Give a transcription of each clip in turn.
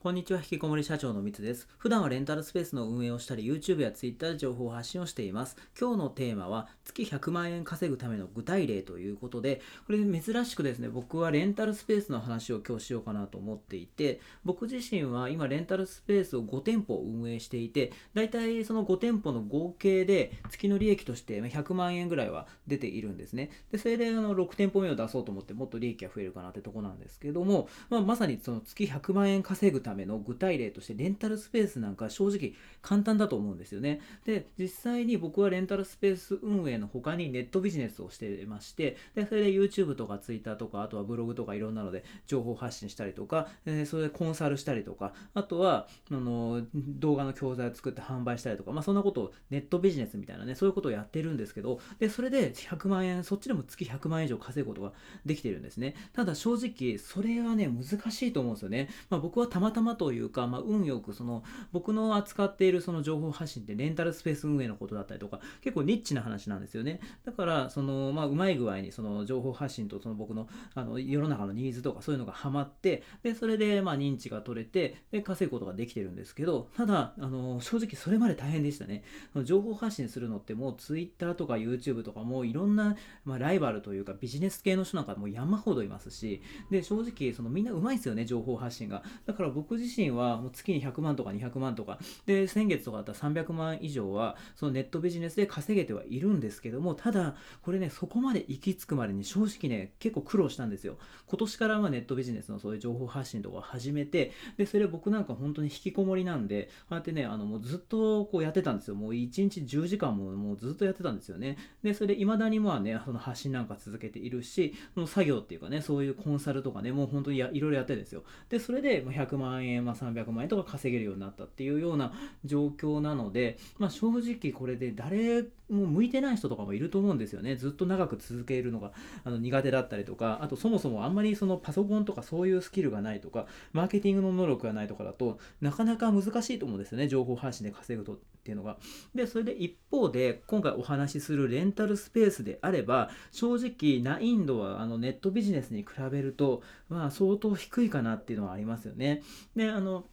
こんにちは、引きこもり社長のみつです。普段はレンタルスペースの運営をしたり、YouTube や Twitter で情報発信をしています。今日のテーマは、月100万円稼ぐための具体例ということで、これ珍しくですね、僕はレンタルスペースの話を今日しようかなと思っていて、僕自身は今レンタルスペースを5店舗運営していて、だいたいその5店舗の合計で月の利益として100万円ぐらいは出ているんですね。で、それであの6店舗目を出そうと思ってもっと利益が増えるかなってとこなんですけども、まあ、まさにその月100万円稼ぐためための具体例としてレンタルスペースなんか正直簡単だと思うんですよね。で、実際に僕はレンタルスペース運営の他にネットビジネスをしてまして、で、それで YouTube とか Twitter とか、あとはブログとかいろんなので情報発信したりとか、えー、それでコンサルしたりとか、あとは、あの、動画の教材を作って販売したりとか、まあそんなことをネットビジネスみたいなね、そういうことをやってるんですけど、で、それで100万円、そっちでも月100万円以上稼ぐことができてるんですね。ただ正直、それはね、難しいと思うんですよね。まあ僕はたまたまというか、まあ運よくその僕の扱っているその情報発信ってレンタルスペース運営のことだったりとか結構ニッチな話なんですよね。だからそのまあうまい具合にその情報発信とその僕のあの世の中のニーズとかそういうのがハマってでそれでまあ認知が取れてで稼ぐことができてるんですけどただあの正直それまで大変でしたね。情報発信するのってもう Twitter とか YouTube とかもういろんな、まあ、ライバルというかビジネス系の人なんかもう山ほどいますしで正直そのみんなうまいですよね情報発信が。だから僕僕自身はもう月に100万とか200万とか、で、先月とかだったら300万以上は、そのネットビジネスで稼げてはいるんですけども、ただ、これね、そこまで行き着くまでに正直ね、結構苦労したんですよ。今年からまネットビジネスのそういう情報発信とか始めて、で、それ僕なんか本当に引きこもりなんで、こうやってね、あの、もうずっとこうやってたんですよ。もう1日10時間ももうずっとやってたんですよね。で、それで未だにまあね、その発信なんか続けているし、その作業っていうかね、そういうコンサルとかね、もう本当にやいろいろやってるんですよ。で、それで100万円、まあ、300万円とか稼げるようになったっていうような状況なので、まあ、正直これで誰もう向いてない人とかもいると思うんですよね。ずっと長く続けるのがあの苦手だったりとか、あとそもそもあんまりそのパソコンとかそういうスキルがないとか、マーケティングの能力がないとかだとなかなか難しいと思うんですよね。情報発信で稼ぐとっていうのが。で、それで一方で今回お話しするレンタルスペースであれば、正直難易度はあのネットビジネスに比べると、まあ相当低いかなっていうのはありますよね。で、あの、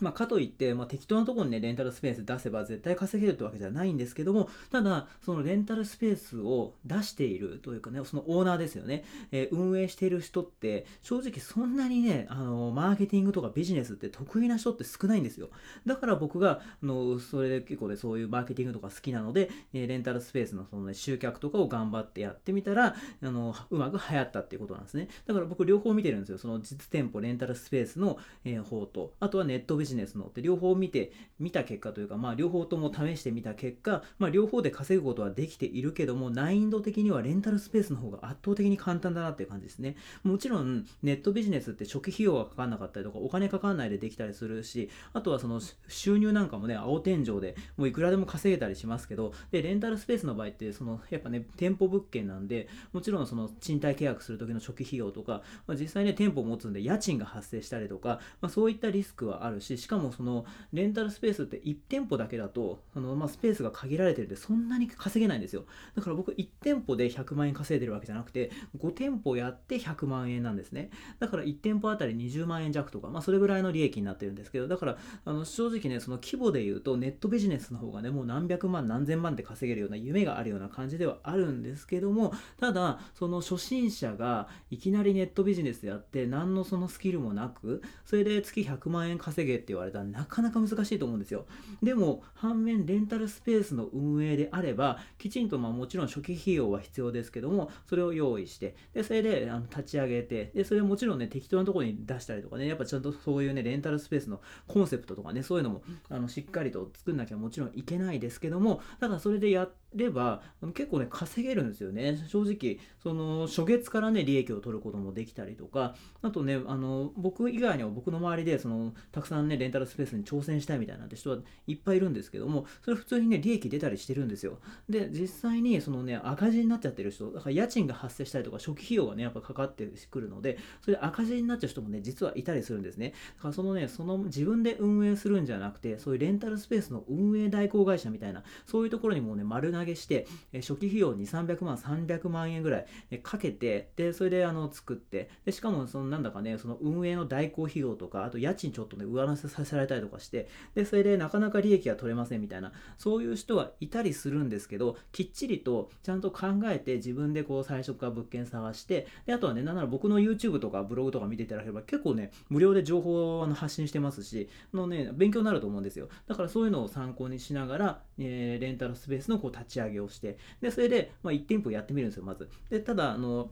まあ、かといって、まあ、適当なところにね、レンタルスペース出せば絶対稼げるってわけじゃないんですけども、ただ、そのレンタルスペースを出しているというかね、そのオーナーですよね、えー、運営している人って、正直そんなにね、あの、マーケティングとかビジネスって得意な人って少ないんですよ。だから僕が、あの、それで結構ね、そういうマーケティングとか好きなので、え、レンタルスペースのそのね、集客とかを頑張ってやってみたら、あの、うまく流行ったっていうことなんですね。だから僕両方見てるんですよ。その実店舗レンタルスペースの、え、方と、あとはネットビジネスのって両方見て見た結果というか、まあ、両方とも試してみた結果、まあ、両方で稼ぐことはできているけども難易度的にはレンタルスペースの方が圧倒的に簡単だなっていう感じですね。もちろんネットビジネスって初期費用がかかんなかったりとかお金かかんないでできたりするしあとはその収入なんかもね青天井でもういくらでも稼げたりしますけどでレンタルスペースの場合ってそのやっぱね店舗物件なんでもちろんその賃貸契約する時の初期費用とか、まあ、実際ね店舗を持つんで家賃が発生したりとか、まあ、そういったリスクはあるししかもそのレンタルスペースって1店舗だけだとあの、まあ、スペースが限られてるんでそんなに稼げないんですよ。だから僕1店舗で100万円稼いでるわけじゃなくて5店舗やって100万円なんですね。だから1店舗あたり20万円弱とか、まあ、それぐらいの利益になってるんですけどだからあの正直ねその規模で言うとネットビジネスの方がねもう何百万何千万で稼げるような夢があるような感じではあるんですけどもただその初心者がいきなりネットビジネスやって何のそのスキルもなくそれで月100万円稼げって言われたらなかなか難しいと思うんですよ。でも、反面、レンタルスペースの運営であれば、きちんと、まあもちろん初期費用は必要ですけども、それを用意して、で、それであの立ち上げて、で、それもちろんね、適当なところに出したりとかね、やっぱちゃんとそういうね、レンタルスペースのコンセプトとかね、そういうのも、あの、しっかりと作んなきゃもちろんいけないですけども、ただそれでやってれば、結構ね、稼げるんですよね。正直、その、初月からね、利益を取ることもできたりとか、あとね、あの、僕以外には僕の周りで、その、たくさんね、レンタルスペースに挑戦したいみたいなんて人はいっぱいいるんですけども、それ普通にね、利益出たりしてるんですよ。で、実際にそのね、赤字になっちゃってる人、だから家賃が発生したりとか、初期費用がね、やっぱかかってくるので、それで赤字になっちゃう人もね、実はいたりするんですね。だからそのね、その自分で運営するんじゃなくて、そういうレンタルスペースの運営代行会社みたいな、そういうところにもね、丸投上げして、え初期費用2、300万、300万円ぐらい、ね、かけて、で、それであの作って、で、しかもそのなんだかね、その運営の代行費用とか、あと家賃ちょっとね、上乗せさせられたりとかして、で、それでなかなか利益が取れませんみたいな、そういう人はいたりするんですけど、きっちりとちゃんと考えて自分でこう最初から物件探して、で、あとはね、なんなら僕の YouTube とかブログとか見ていただければ結構ね、無料で情報を発信してますし、のね、勉強になると思うんですよ。だからそういうのを参考にしながら、えー、レンタルスペースのこう立ち上げをして、で、それで、まあ、1店舗やってみるんですよ、まず。で、ただ、あの、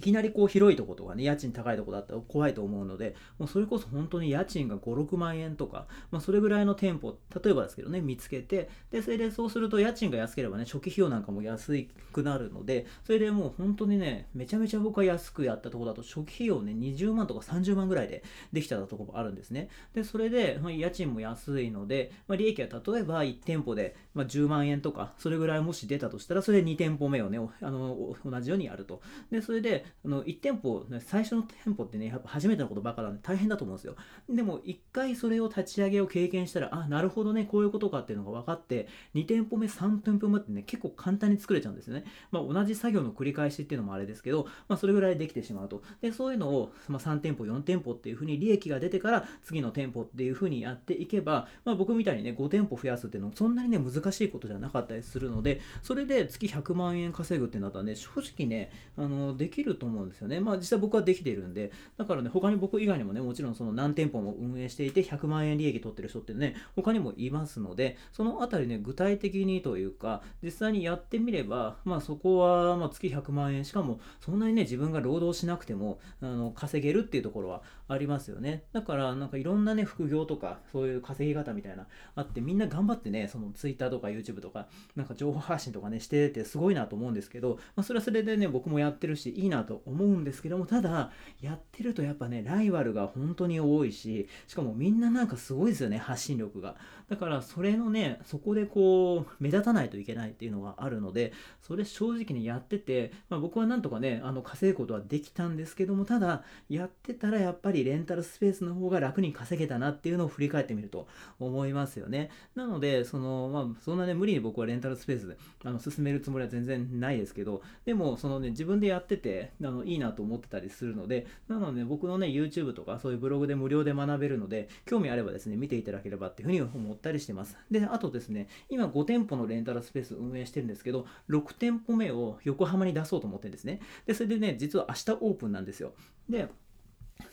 いきなりこう広いとことかね、家賃高いとこだったら怖いと思うので、もうそれこそ本当に家賃が5、6万円とか、まあ、それぐらいの店舗、例えばですけどね、見つけて、で、それでそうすると家賃が安ければね、初期費用なんかも安くなるので、それでもう本当にね、めちゃめちゃ僕は安くやったとこだと、初期費用ね、20万とか30万ぐらいでできたとこもあるんですね。で、それで、まあ、家賃も安いので、まあ、利益は例えば1店舗で、まあ、10万円とか、それぐらいもし出たとしたら、それで2店舗目をね、あの同じようにやると。で、それで、あの1店舗、最初の店舗ってね、やっぱ初めてのことばかなんで大変だと思うんですよ。でも、一回それを立ち上げを経験したら、あ、なるほどね、こういうことかっていうのが分かって、2店舗目、3店舗目ってね、結構簡単に作れちゃうんですよね。まあ、同じ作業の繰り返しっていうのもあれですけど、まあ、それぐらいできてしまうと。で、そういうのを、まあ、3店舗、4店舗っていうふうに利益が出てから、次の店舗っていうふうにやっていけば、まあ、僕みたいにね、5店舗増やすっていうのもそんなにね、難難しいことじゃなかったりするので、それで月100万円稼ぐってなったらね、正直ね、あの、できると思うんですよね。まあ、実際僕はできているんで、だからね、他に僕以外にもね、もちろんその何店舗も運営していて100万円利益取ってる人ってね、他にもいますので、そのあたりね、具体的にというか、実際にやってみれば、まあそこはま月100万円、しかもそんなにね、自分が労働しなくても、あの、稼げるっていうところはありますよね。だから、なんかいろんなね、副業とか、そういう稼ぎ方みたいな、あって、みんな頑張ってね、その Twitter とか YouTube とか、なんか情報発信とかね、しててすごいなと思うんですけど、まあそれはそれでね、僕もやってるし、いいなと思うんですけども、ただ、やってるとやっぱね、ライバルが本当に多いし、しかもみんななんかすごいですよね、発信力が。だからそれのね、そこでこう、目立たないといけないっていうのがあるので、それ正直にやってて、まあ、僕はなんとかね、あの稼ぐことはできたんですけども、ただ、やってたらやっぱりレンタルスペースの方が楽に稼げたなっていうのを振り返ってみると思いますよね。なので、その、まあ、そんなね、無理に僕はレンタルスペースであの進めるつもりは全然ないですけど、でも、そのね、自分でやってて、あのいいなと思ってたりするので、なので、僕のね、YouTube とかそういうブログで無料で学べるので、興味あればですね、見ていただければっていうふうに思ってったりしてます。で、あとですね、今5店舗のレンタルスペース運営してるんですけど、6店舗目を横浜に出そうと思ってるんですね。で、それでね、実は明日オープンなんですよ。で、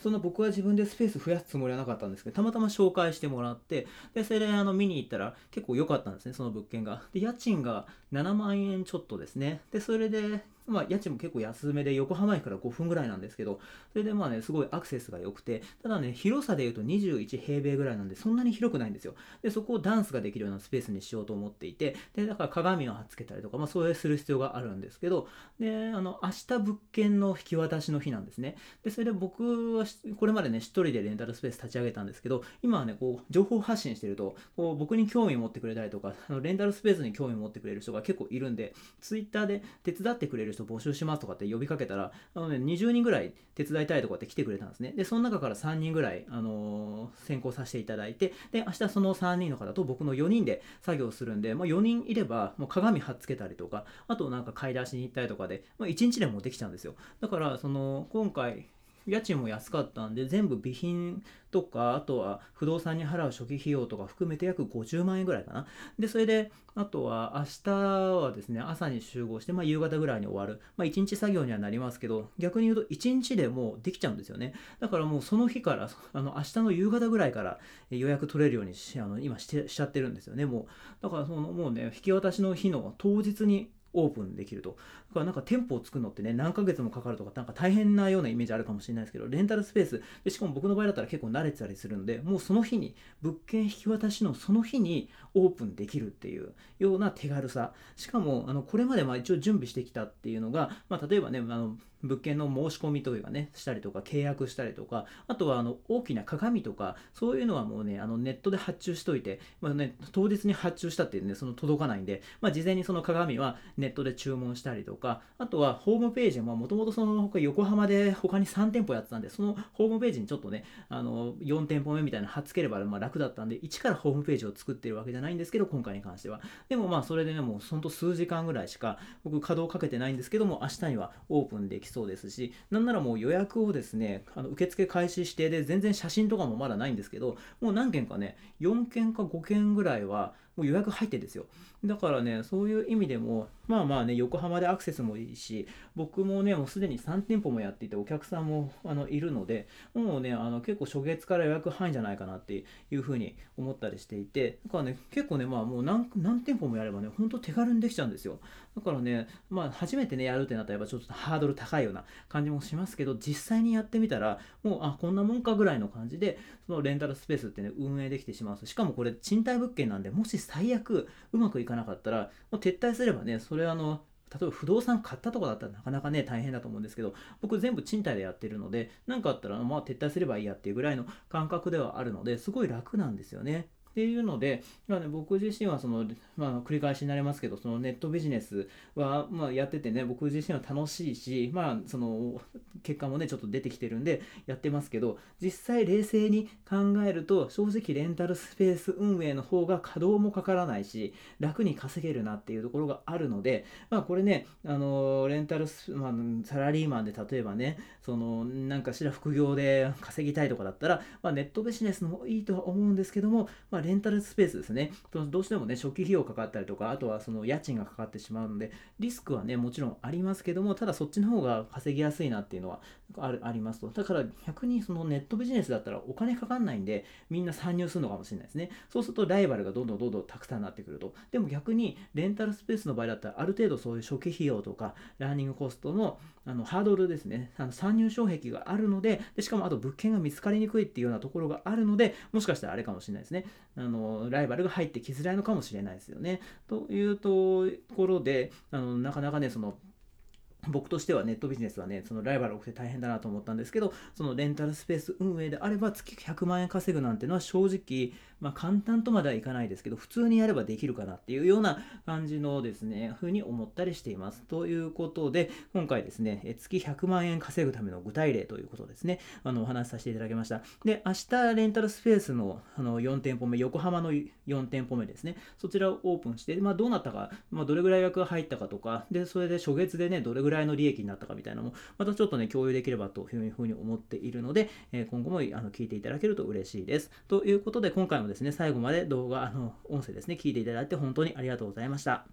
その僕は自分でスペース増やすつもりはなかったんですけど、たまたま紹介してもらって、で、それであの見に行ったら結構良かったんですね、その物件が。で、家賃が7万円ちょっとですね。で、それで、まあ、家賃も結構安めで、横浜駅から5分ぐらいなんですけど、それでまあね、すごいアクセスが良くて、ただね、広さで言うと21平米ぐらいなんで、そんなに広くないんですよ。で、そこをダンスができるようなスペースにしようと思っていて、で、だから鏡を貼っつけたりとか、まあ、そういうする必要があるんですけど、で、あの、明日物件の引き渡しの日なんですね。で、それで僕は、これまでね、一人でレンタルスペース立ち上げたんですけど、今はね、こう、情報発信してると、こう、僕に興味を持ってくれたりとか、あのレンタルスペースに興味を持ってくれる人が結構いるんで、Twitter で手伝ってくれる人募集しますとかって呼びかけたら、あのね、20人ぐらい手伝いたいとかって来てくれたんですね。で、その中から3人ぐらい、あのー、先行させていただいて、で、明日その3人の方と僕の4人で作業するんで、まあ、4人いれば、もう鏡貼っつけたりとか、あとなんか買い出しに行ったりとかで、まあ、1日でもできちゃうんですよ。だから、その、今回、家賃も安かったんで、全部備品とか、あとは不動産に払う初期費用とか含めて約50万円ぐらいかな。で、それで、あとは明日はですね、朝に集合して、まあ夕方ぐらいに終わる。まあ1日作業にはなりますけど、逆に言うと1日でもうできちゃうんですよね。だからもうその日から、あの明日の夕方ぐらいから予約取れるようにしあの今してしちゃってるんですよね、もう。だからそのもうね、引き渡しの日の当日にオープンできると。だからなんか店舗を作るのってね、何ヶ月もかかるとか、なんか大変なようなイメージあるかもしれないですけど、レンタルスペース、でしかも僕の場合だったら結構慣れてたりするんで、もうその日に、物件引き渡しのその日にオープンできるっていうような手軽さ。しかも、あの、これまでまあ一応準備してきたっていうのが、まあ例えばね、あの、物件の申し込みというかねしたりとか契約したりとかあとはあの大きな鏡とかそういうのはもうねあのネットで発注しといて、まあね、当日に発注したってねその届かないんで、まあ、事前にその鏡はネットで注文したりとかあとはホームページももともとその他横浜で他に3店舗やってたんでそのホームページにちょっとねあの4店舗目みたいなの貼っつければまあ楽だったんで一からホームページを作ってるわけじゃないんですけど今回に関しては。でもまあそれでねもうほんと数時間ぐらいしか僕稼働かけてないんですけども明日にはオープンできそうですしなんならもう予約をですねあの受付開始してで全然写真とかもまだないんですけどもう何件かね4件か5件ぐらいはもう予約入ってんですよ。だからね、そういう意味でも、まあまあね、横浜でアクセスもいいし、僕もね、もうすでに3店舗もやっていて、お客さんもあのいるので、もうね、あの結構初月から予約入んじゃないかなっていうふうに思ったりしていて、だからね、結構ね、まあもう何何店舗もやればね、ほんと手軽にできちゃうんですよ。だからね、まあ初めてね、やるってなったら、やっぱちょっとハードル高いような感じもしますけど、実際にやってみたら、もう、あ、こんなもんかぐらいの感じで、そのレンタルスペースってね、運営できてしまうしかもこれ賃貸物件なんで、もし最悪うまくいかなかったら、もう撤退すればね、それあの、例えば不動産買ったとかだったらなかなかね、大変だと思うんですけど、僕全部賃貸でやってるので、何かあったら、まあ撤退すればいいやっていうぐらいの感覚ではあるので、すごい楽なんですよね。っていうので、まあね、僕自身はその、まあ、繰り返しになりますけど、そのネットビジネスは、まあ、やっててね、僕自身は楽しいし、まあ、その結果もね、ちょっと出てきてるんで、やってますけど、実際冷静に考えると、正直レンタルスペース運営の方が稼働もかからないし、楽に稼げるなっていうところがあるので、まあ、これね、あのレンタルス、まあ、サラリーマンで例えばね、その、なんかしら副業で稼ぎたいとかだったら、まあ、ネットビジネスのもいいとは思うんですけども、まあレンタルスペースですね。どうしてもね、初期費用かかったりとか、あとはその家賃がかかってしまうので、リスクはね、もちろんありますけども、ただそっちの方が稼ぎやすいなっていうのはあるありますと。だから逆にそのネットビジネスだったらお金かかんないんで、みんな参入するのかもしれないですね。そうするとライバルがどんどんどんどんたくさんなってくると。でも逆にレンタルスペースの場合だったら、ある程度そういう初期費用とか、ラーニングコストのあのハードルですね、あの参入障壁があるのでで、しかもあと物件が見つかりにくいっていうようなところがあるので、もしかしたらあれかもしれないですね。あのライバルが入ってきづらいのかもしれないですよね。というところで、あのなかなかね、その僕としてはネットビジネスはね、そのライバル多くて大変だなと思ったんですけど、そのレンタルスペース運営であれば月100万円稼ぐなんてのは正直、まあ簡単とまではいかないですけど、普通にやればできるかなっていうような感じのですね、風に思ったりしています。ということで、今回ですね、月100万円稼ぐための具体例ということですね、あの、お話しさせていただきました。で、明日レンタルスペースのあの4店舗目、横浜の4店舗目ですね、そちらをオープンして、まあどうなったか、まあどれぐらい役が入ったかとか、で、それで初月でね、どれぐらいの利益になったかみたいなのも、またちょっとね、共有できればというふうに思っているので、今後もあの聞いていただけると嬉しいです。ということで、今回ももですね、最後まで動画、あの、音声ですね、聞いていただいて本当にありがとうございました。